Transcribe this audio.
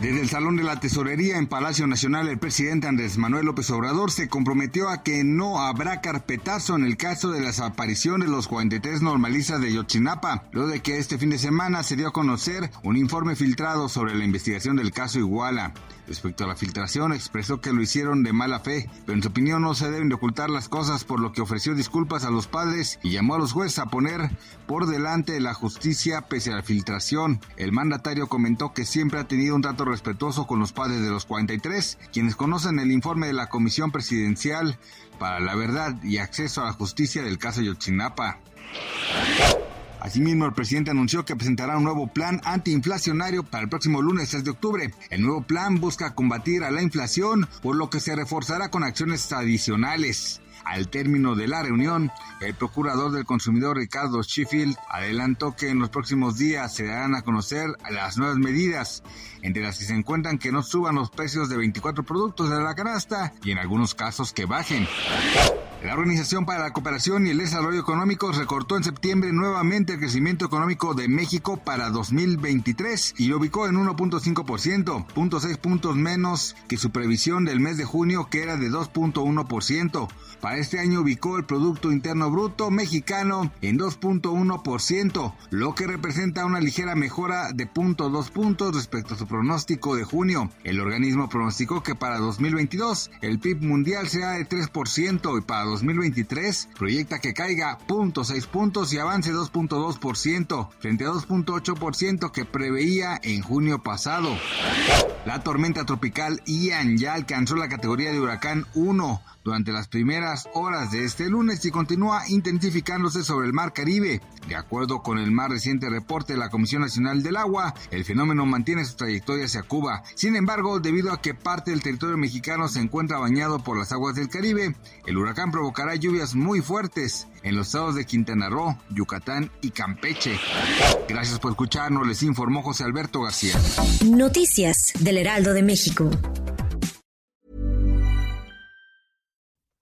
Desde el Salón de la Tesorería en Palacio Nacional, el presidente Andrés Manuel López Obrador se comprometió a que no habrá carpetazo en el caso de la desaparición de los 43 normalistas de Yotzinapa, luego de que este fin de semana se dio a conocer un informe filtrado sobre la investigación del caso Iguala. Respecto a la filtración, expresó que lo hicieron de mala fe, pero en su opinión no se deben de ocultar las cosas, por lo que ofreció disculpas a los padres y llamó a los jueces a poner por delante la justicia pese a la filtración. El mandatario comentó que siempre ha tenido un trato respetuoso con los padres de los 43, quienes conocen el informe de la Comisión Presidencial para la Verdad y Acceso a la Justicia del caso Yotzinapa. Asimismo, el presidente anunció que presentará un nuevo plan antiinflacionario para el próximo lunes 6 de octubre. El nuevo plan busca combatir a la inflación, por lo que se reforzará con acciones adicionales. Al término de la reunión, el procurador del consumidor Ricardo Sheffield adelantó que en los próximos días se darán a conocer las nuevas medidas, entre las que se encuentran que no suban los precios de 24 productos de la canasta y en algunos casos que bajen. La Organización para la Cooperación y el Desarrollo Económico recortó en septiembre nuevamente el crecimiento económico de México para 2023 y lo ubicó en 1.5%, 0.6 puntos menos que su previsión del mes de junio que era de 2.1%. Para este año ubicó el Producto Interno Bruto mexicano en 2.1%, lo que representa una ligera mejora de 0.2 puntos respecto a su pronóstico de junio. El organismo pronosticó que para 2022 el PIB mundial será de 3% y para 2023 proyecta que caiga 0.6 puntos y avance 2.2% frente a 2.8% que preveía en junio pasado. La tormenta tropical Ian ya alcanzó la categoría de huracán 1 durante las primeras horas de este lunes y continúa intensificándose sobre el mar Caribe. De acuerdo con el más reciente reporte de la Comisión Nacional del Agua, el fenómeno mantiene su trayectoria hacia Cuba. Sin embargo, debido a que parte del territorio mexicano se encuentra bañado por las aguas del Caribe, el huracán provocará lluvias muy fuertes en los estados de Quintana Roo, Yucatán y Campeche. Gracias por escucharnos, les informó José Alberto García. Noticias del Heraldo de México.